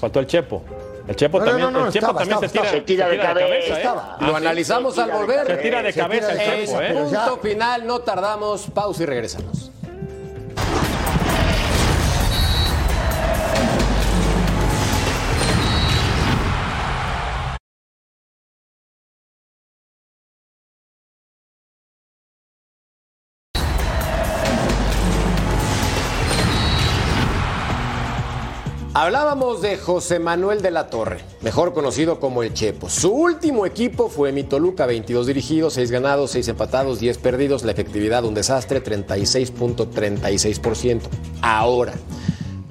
Faltó el Chepo. El Chepo No, también, no, no, el Chepo estaba, también se, estaba, tira, se tira de cabeza, ¿eh? estaba. Lo Ah, analizamos se al tira de volver. Se tira de cabeza el Chepo, ¿eh? Punto final, no tardamos. Pausa y regresamos. Hablábamos de José Manuel de la Torre, mejor conocido como el Chepo. Su último equipo fue mi Toluca, 22 dirigidos, 6 ganados, 6 empatados, 10 perdidos, la efectividad un desastre, 36.36%. Ahora,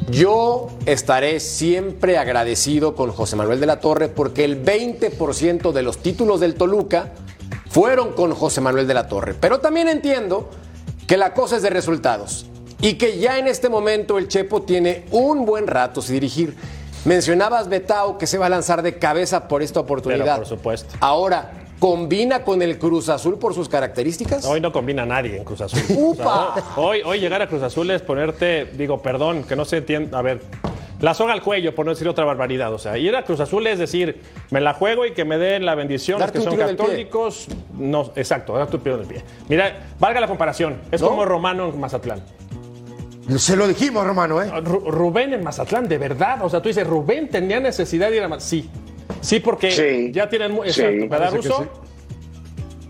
yo estaré siempre agradecido con José Manuel de la Torre porque el 20% de los títulos del Toluca fueron con José Manuel de la Torre. Pero también entiendo que la cosa es de resultados y que ya en este momento el Chepo tiene un buen rato sin dirigir. Mencionabas Betao que se va a lanzar de cabeza por esta oportunidad. Pero por supuesto. Ahora, ¿combina con el Cruz Azul por sus características? Hoy no combina a nadie en Cruz Azul. ¡Upa! O sea, hoy, hoy llegar a Cruz Azul es ponerte, digo, perdón, que no se entienda. A ver, la soga al cuello, por no decir otra barbaridad. O sea, ir a Cruz Azul es decir, me la juego y que me den la bendición los que son católicos. No, exacto, darte un tiro del pie. Mira, valga la comparación. Es ¿No? como Romano en Mazatlán. Se lo dijimos, hermano, ¿eh? Ru- Rubén en Mazatlán, de verdad. O sea, tú dices, Rubén tenía necesidad de ir a Mazatlán. Sí. Sí, porque Sí. ya tienen. mu- Sí. Exacto, ¿verdad, sí.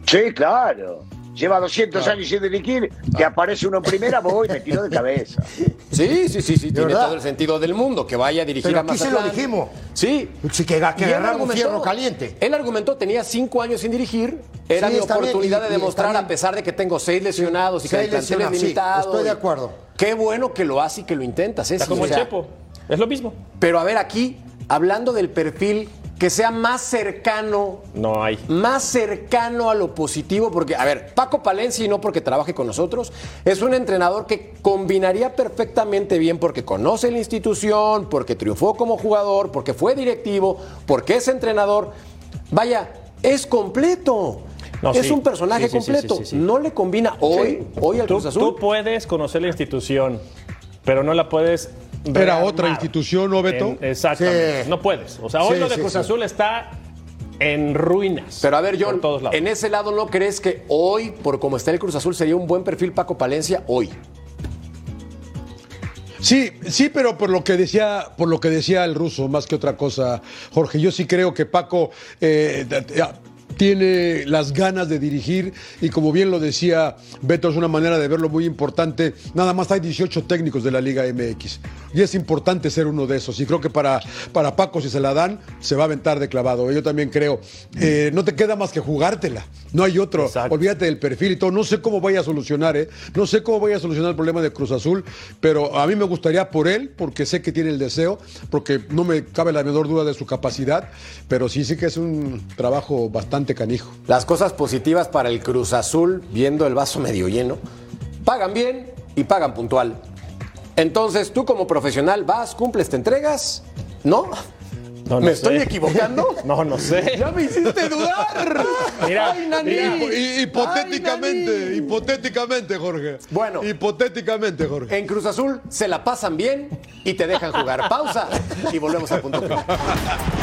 Sí, claro. Lleva 200 años sin dirigir, que aparece uno en primera, voy, me tiro de cabeza. Sí, sí, sí, sí, tiene verdad? todo el sentido del mundo que vaya a dirigir Pero a aquí se Mazatlán. lo dijimos. Sí. Sí, que, que Y argumentó- fierro caliente. Él argumentó, tenía cinco años sin dirigir, era Sí, mi bien, oportunidad y- de y demostrar, a pesar de que tengo seis lesionados y que Seis el plantel es lesionados, sí, limitado. estoy de y- acuerdo. Qué bueno que lo hace y que lo intentas. ¿eh? Está Sí, como o el Chepo. Es lo mismo. Pero a ver, aquí, hablando del perfil que sea más cercano No hay. más cercano a lo positivo, porque, a ver, Paco Palencia, y no porque trabaje con nosotros, es un entrenador que combinaría perfectamente bien porque conoce la institución, porque triunfó como jugador, porque fue directivo, porque es entrenador. Vaya, es completo. No, es sí. un personaje Sí, sí, sí, completo. No le combina hoy, hoy al Tú, Cruz Azul. tú puedes conocer la institución, pero no la puedes. Era otra institución, ¿no, Beto? En- exactamente. Sí. No puedes. O sea, hoy Sí, lo de Cruz sí. Azul está en ruinas. Pero a ver, John, todos lados. en ese lado, ¿no crees que hoy, por como está el Cruz Azul, sería un buen perfil Paco Palencia hoy? Sí, sí, pero por lo que decía, por lo que decía el ruso, más que otra cosa, Jorge, yo sí creo que Paco eh, tiene las ganas de dirigir y como bien lo decía Beto, es una manera de verlo muy importante. Nada más hay 18 técnicos de la Liga MX y es importante ser uno de esos. Y creo que para, para Paco, si se la dan, se va a aventar de clavado. Yo también creo. Eh, no te queda más que jugártela. No hay otro. Exacto. Olvídate del perfil y todo. No sé cómo vaya a solucionar, ¿eh? No sé cómo vaya a solucionar el problema de Cruz Azul, pero a mí me gustaría por él, porque sé que tiene el deseo, porque no me cabe la menor duda de su capacidad, pero sí, sí que es un trabajo bastante canijo. Las cosas positivas para el Cruz Azul, viendo el vaso medio lleno, pagan bien y pagan puntual. Entonces, tú como profesional vas, cumples, te entregas, ¿no? No, no ¿Me sé. estoy equivocando? No, no sé. ¡Ya me hiciste dudar! Mira, ¡Ay, Nani! mira. Hipotéticamente, Ay, Nani. hipotéticamente, Jorge. Bueno. Hipotéticamente, Jorge. En Cruz Azul se la pasan bien y te dejan jugar. Pausa y volvemos al punto.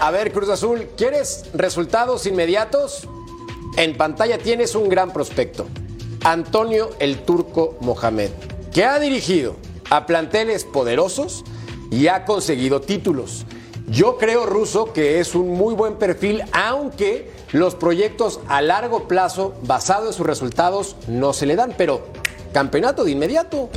A ver, Cruz Azul, ¿quieres resultados inmediatos? En pantalla tienes un gran prospecto, Antonio el Turco Mohamed, que ha dirigido a planteles poderosos y ha conseguido títulos. Yo creo, Ruso, que es un muy buen perfil, aunque los proyectos a largo plazo, basados en sus resultados, no se le dan. Pero, campeonato de inmediato.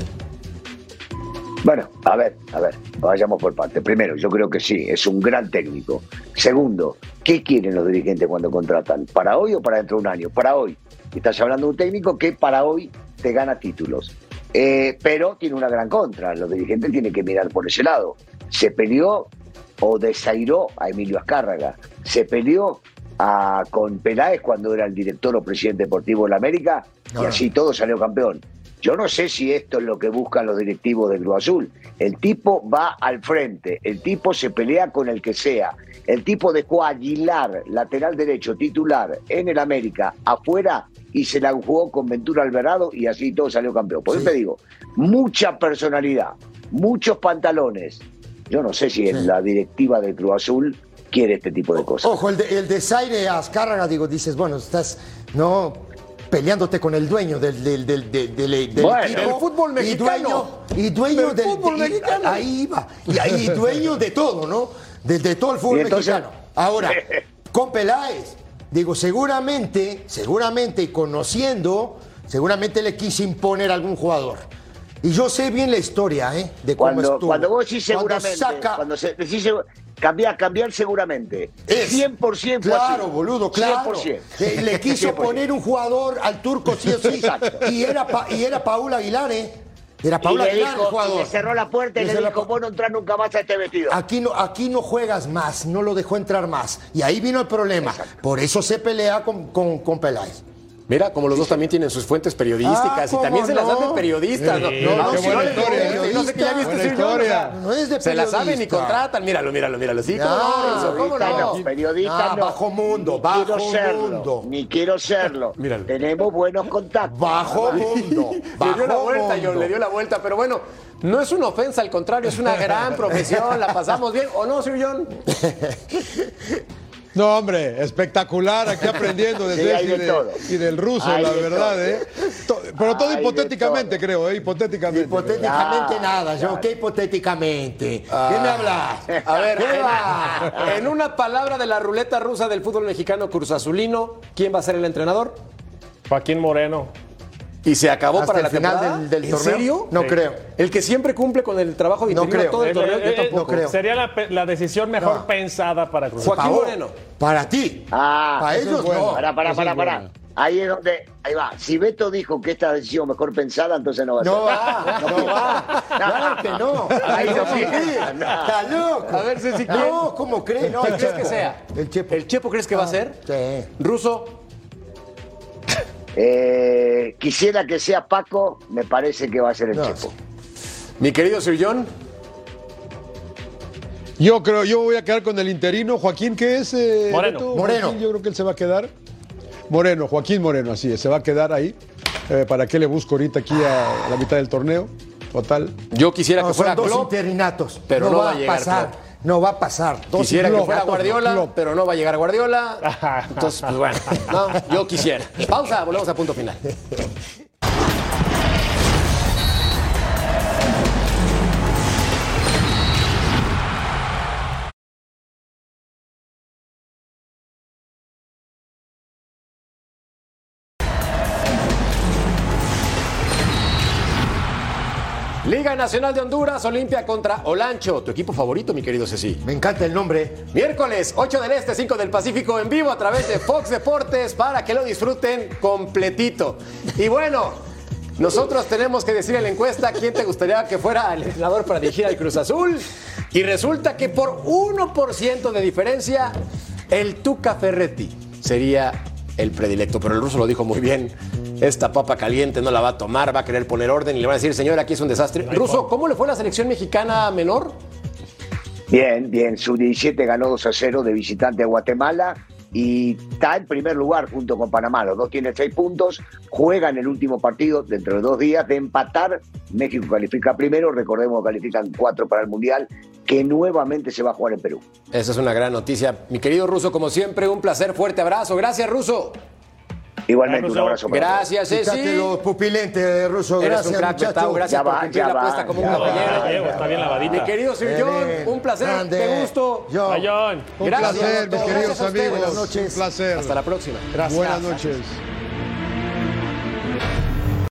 Bueno, a ver, a ver, vayamos por parte. Primero, yo creo que sí, es un gran técnico. Segundo, ¿qué quieren los dirigentes cuando contratan? ¿Para hoy o para dentro de un año? Para hoy. Estás hablando de un técnico que para hoy te gana títulos. Eh, pero tiene una gran contra. Los dirigentes tienen que mirar por ese lado. Se peleó o desairó a Emilio Azcárraga. Se peleó a, con Peláez cuando era el director o presidente deportivo de la América y así todo salió campeón. Yo no sé si esto es lo que buscan los directivos del Cruz Azul. El tipo va al frente, el tipo se pelea con el que sea. El tipo dejó a Aguilar, lateral derecho, titular, en el América, afuera, y se la jugó con Ventura Alvarado y así todo salió campeón. Por eso te digo, mucha personalidad, muchos pantalones. Yo no sé si en la directiva del Cruz Azul quiere este tipo de cosas. Ojo, el, de, el desaire a Azcárraga, digo, dices, bueno, estás no peleándote con el dueño del, del, del, del, del Bueno, equipo. el fútbol mexicano. Y dueño, y dueño Del fútbol y- mexicano. Ahí iba. Y ahí dueño de todo, ¿no? De, de todo el fútbol entonces- mexicano. Ahora, con Peláez, digo, seguramente, seguramente y conociendo, seguramente le quise imponer a algún jugador. Y yo sé bien la historia, ¿eh? De cómo Cuando, estuvo. cuando vos Cuando seguramente, saca- cuando se, segu- cambiar, cambiar seguramente, Es. 100% fue Claro, así. boludo, claro. 100%. Eh, Le quiso 100%. poner un jugador al turco, sí o sí. Exacto. Y era, Pa- y era Paula Aguilar, ¿eh? Era Y Paula le, Aguilar dijo, el jugador. y le cerró la puerta y Le dijo, vos no entras nunca más a este vestido. Aquí no, aquí no juegas más, no lo dejó entrar más. Y ahí vino el problema. Por eso se pelea con, con, con Peláez. Mira, como los dos también tienen sus fuentes periodísticas Ah, y también ¿cómo se las dan de periodistas. Sí, ¿no? No, no, si no les ¿eh? no sé qué ya viste Buena historia. No es de Se la saben y contratan. Míralo, míralo, míralo. Sí, ¿cómo no? ¿Cómo no? no, periodista Ah, no. bajo mundo, ni bajo quiero serlo, mundo. Ni quiero serlo. Míralo. Tenemos buenos contactos. Bajo mundo. Le dio la bajo vuelta, mundo. John, le dio la vuelta. Pero bueno, no es una ofensa, al contrario, es una gran profesión. La pasamos bien. ¿O no, Sir John? No, hombre, espectacular, aquí aprendiendo de Sí, y, de de- todo. y del ruso, Hay la de verdad, todo. ¿eh? To- Pero todo Hay hipotéticamente, todo. creo, ¿eh? Hipotéticamente. Hipotéticamente Ya, nada, yo. ¿qué hipotéticamente? ¿Qué me hablas? A ver, ¿Qué en, va? en una palabra de la ruleta rusa del fútbol mexicano Cruz Azulino, ¿quién va a ser el entrenador? Joaquín Moreno. ¿Y se acabó ¿Hasta para la el final temporada? del, del ¿En torneo? serio? No Sí. creo. El que siempre cumple con el trabajo de No creo. todo el Eh, torneo, eh, yo eh, tampoco. no creo. Sería la, la decisión mejor No. pensada para Cruz Joaquín Moreno. Para ti. Ah, para eso es ellos bueno. no. Pará, pará, Eso pará, es pará. bueno. Ahí es donde, ahí va. Si Beto dijo que esta decisión mejor pensada, entonces no va a ser. No va, no va. Claro que no. Ahí no ¿Cómo sí. crees? Está loco. A ver, Ceci, ¿quién? No, ¿cómo crees? No, ¿Quién el crees que sea? El Chepo. ¿El Chepo crees que va a ser? Sí. Ruso, Eh, quisiera que sea Paco, me parece que va a ser el No. Chepo. mi querido Sir John. Yo creo, yo voy a quedar con el interino. Joaquín, ¿qué es? eh, Moreno. Beto? Moreno. Joaquín, yo creo que él se va a quedar. Moreno, Joaquín Moreno, así es, se va a quedar ahí. Eh, ¿Para qué le busco ahorita aquí a la mitad del torneo? Total. Yo quisiera No, que fuera son dos Klopp. interinatos. pero no va a a llegar pasar. Klopp. No va a pasar. Dos Quisiera que fuera Guardiola, Klopp. pero no va a llegar Guardiola. Entonces, pues bueno, no, yo quisiera. Pausa, volvemos a punto final. Liga Nacional de Honduras, Olimpia contra Olancho, tu equipo favorito, mi querido Ceci. Me encanta el nombre. Miércoles, 8 del Este, 5 del Pacífico, en vivo a través de Fox Deportes para que lo disfruten completito. Y bueno, nosotros tenemos que decir en la encuesta quién te gustaría que fuera el entrenador para dirigir al Cruz Azul. Y resulta que por 1% de diferencia, el Tuca Ferretti sería el predilecto. Pero el ruso lo dijo muy bien. Esta papa caliente no la va a tomar, va a querer poner orden y le van a decir, señor, aquí es un desastre. Ruso, ¿cómo le fue la selección mexicana menor? Bien, bien. Su 17 ganó 2 a 0 de visitante a Guatemala y está en primer lugar junto con Panamá. Los dos tienen seis puntos, juegan el último partido dentro de dos días de empatar. México califica primero, recordemos que califican cuatro para el Mundial, que nuevamente se va a jugar en Perú. Esa es una gran noticia. Mi querido Ruso, como siempre, un placer, fuerte abrazo. Gracias, Ruso. Igualmente, un abrazo para Gracias, Ceci. los pupilentes, Ruso. Gracias, un crack, muchacho. Gracias por cumplir la apuesta como un caballero. Está bien lavadita. Mi querido Sir John, un placer. Grande. Qué gusto. John. Un Gracias placer, mis queridos Gracias amigos. Buenas noches. Un placer. Hasta la próxima. Buenas noches.